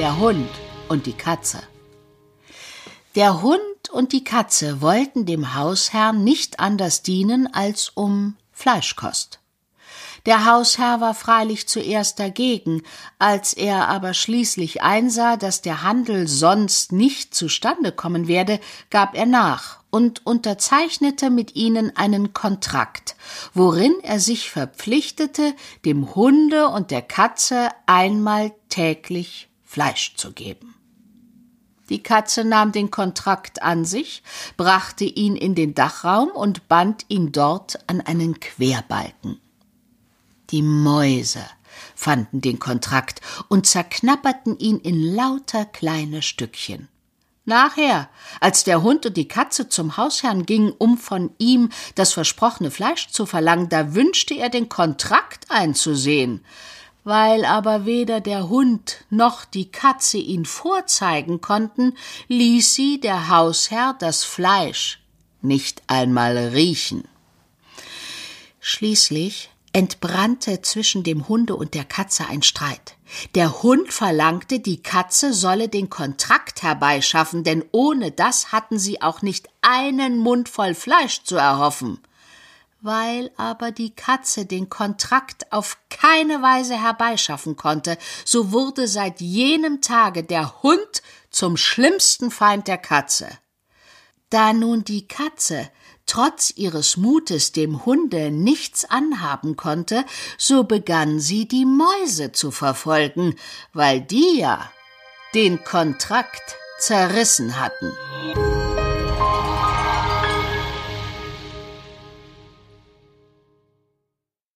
der Hund und die Katze. Der Hund und die Katze wollten dem Hausherrn nicht anders dienen als um Fleischkost. Der Hausherr war freilich zuerst dagegen, als er aber schließlich einsah, dass der Handel sonst nicht zustande kommen werde, gab er nach und unterzeichnete mit ihnen einen Kontrakt, worin er sich verpflichtete, dem Hunde und der Katze einmal täglich Fleisch zu geben. Die Katze nahm den Kontrakt an sich, brachte ihn in den Dachraum und band ihn dort an einen Querbalken. Die Mäuse fanden den Kontrakt und zerknapperten ihn in lauter kleine Stückchen. Nachher, als der Hund und die Katze zum Hausherrn gingen, um von ihm das versprochene Fleisch zu verlangen, da wünschte er den Kontrakt einzusehen. Weil aber weder der Hund noch die Katze ihn vorzeigen konnten, ließ sie der Hausherr das Fleisch nicht einmal riechen. Schließlich entbrannte zwischen dem Hunde und der Katze ein Streit. Der Hund verlangte, die Katze solle den Kontrakt herbeischaffen, denn ohne das hatten sie auch nicht einen Mund voll Fleisch zu erhoffen. Weil aber die Katze den Kontrakt auf keine Weise herbeischaffen konnte, so wurde seit jenem Tage der Hund zum schlimmsten Feind der Katze. Da nun die Katze trotz ihres Mutes dem Hunde nichts anhaben konnte, so begann sie die Mäuse zu verfolgen, weil die ja den Kontrakt zerrissen hatten.